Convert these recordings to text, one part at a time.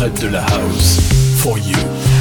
Fred de la House. For you.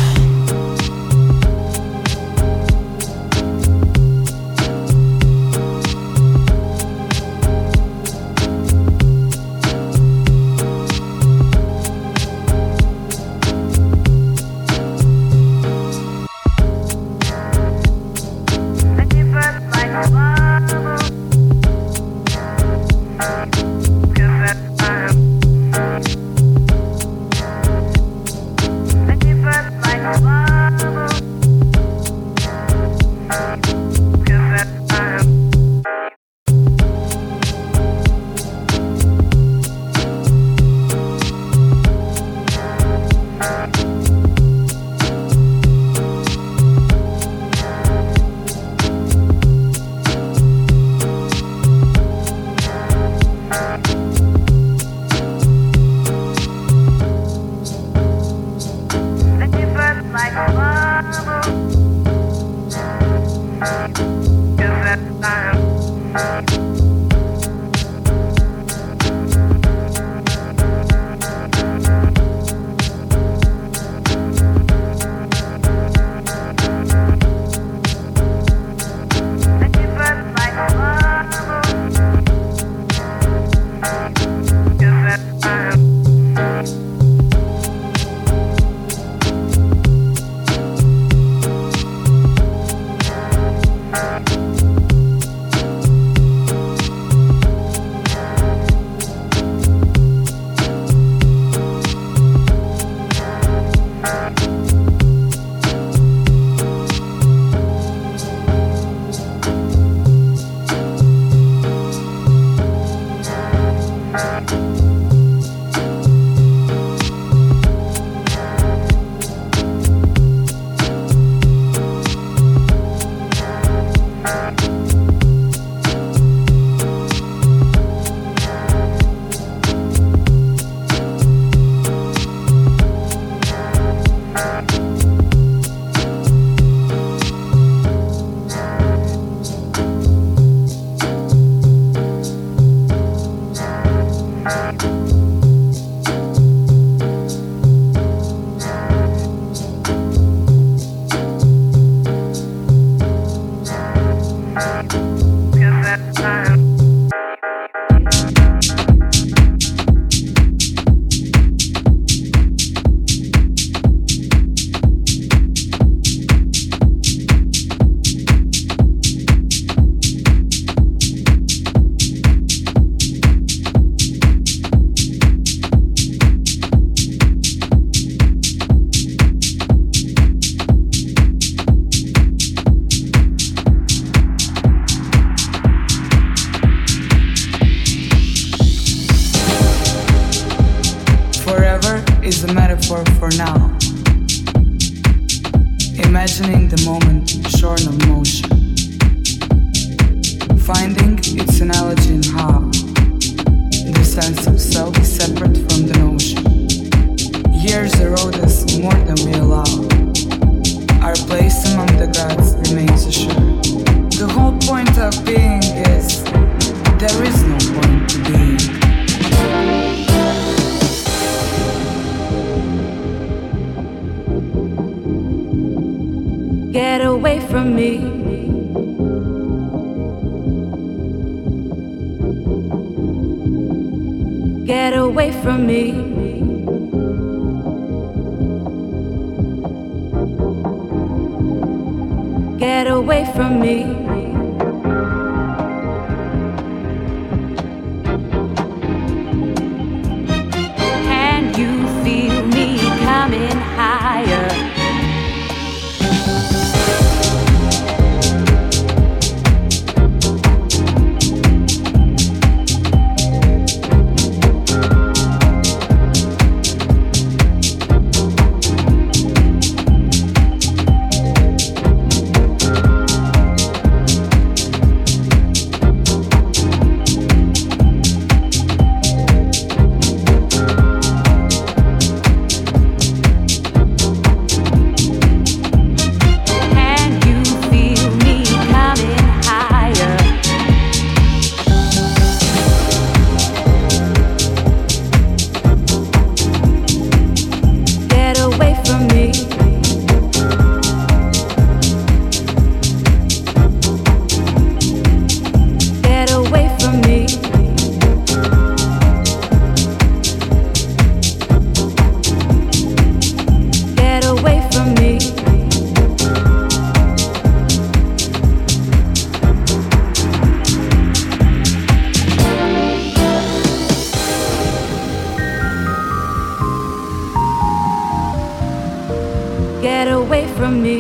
get away from me.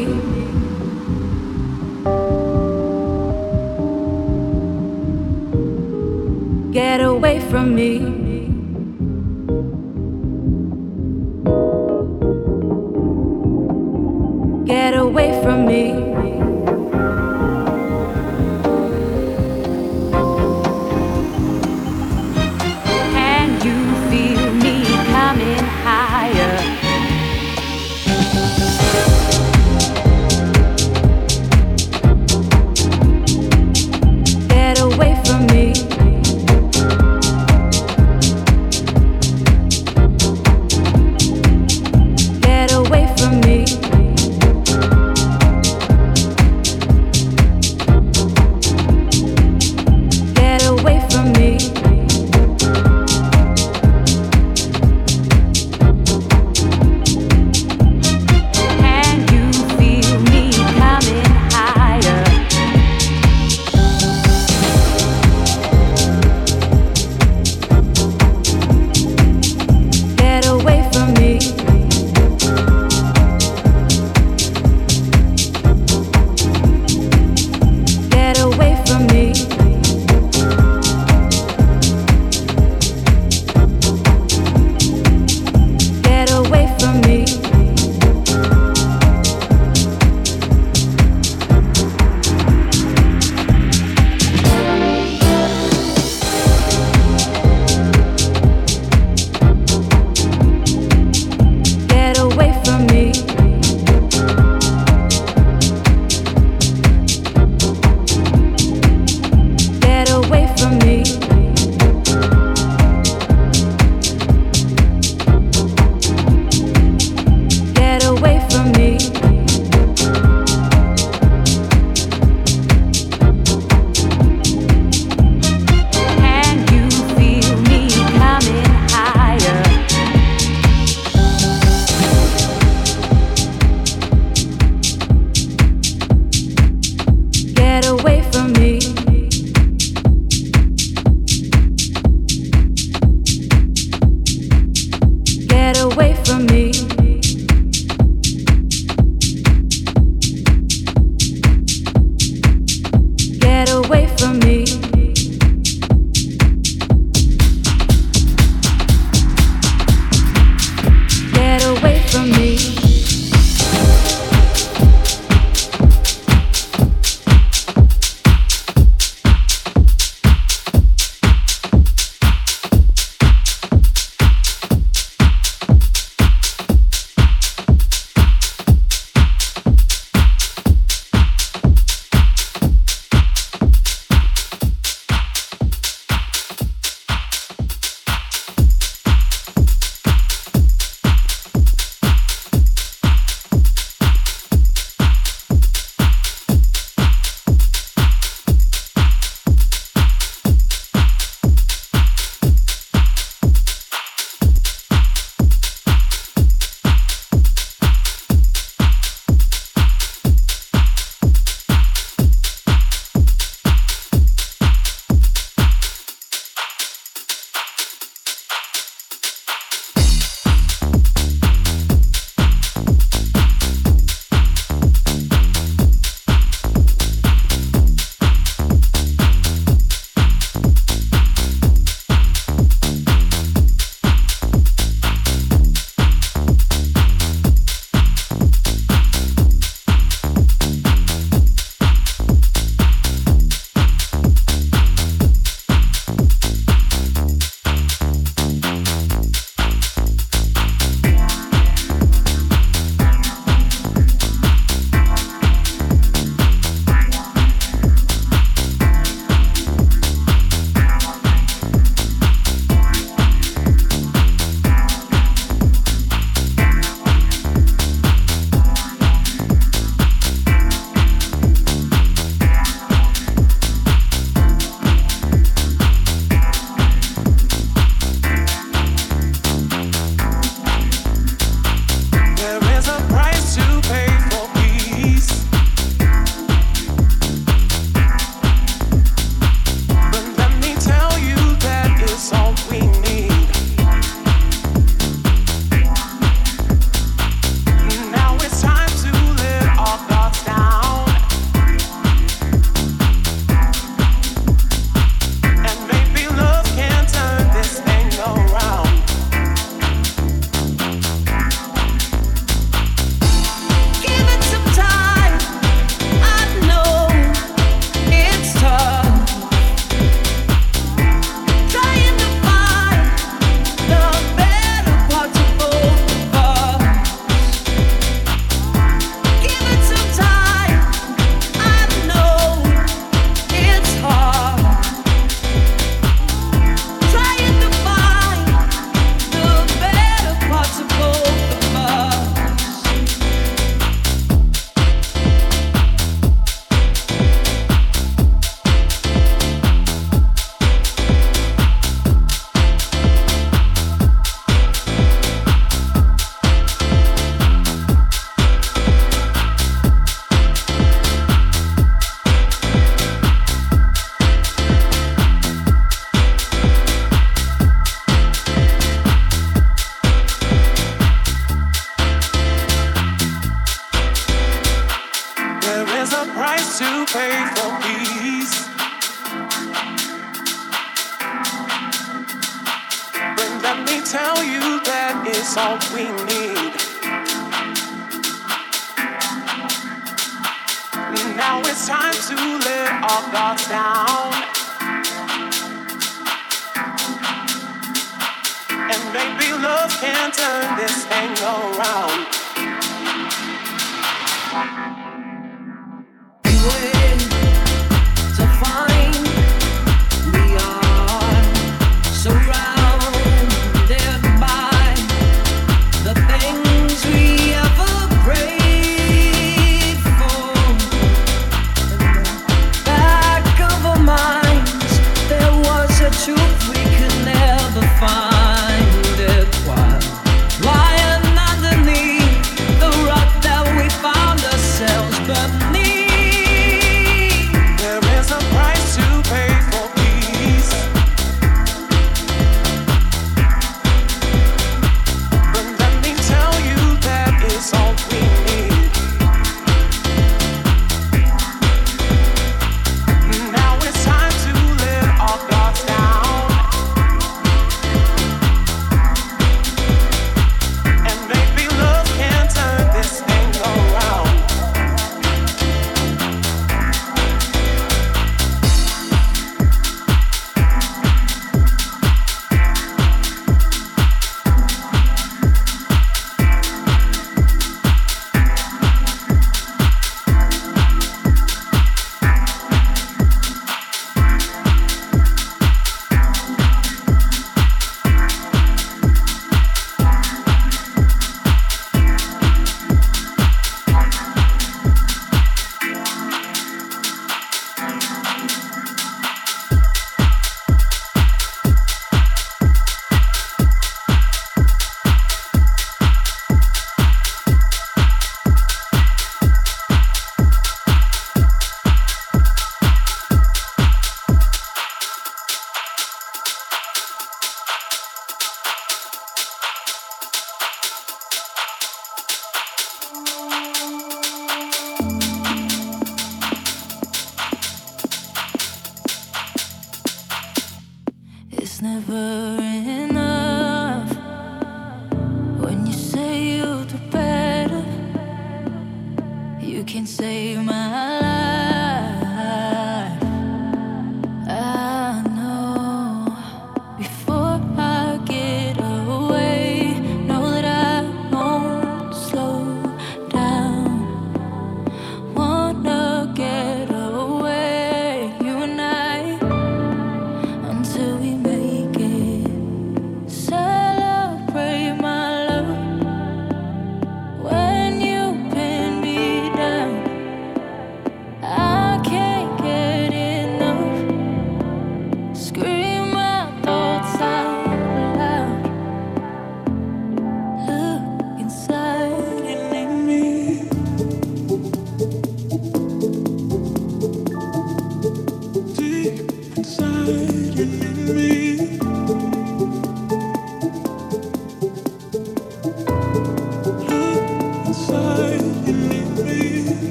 Get away from me.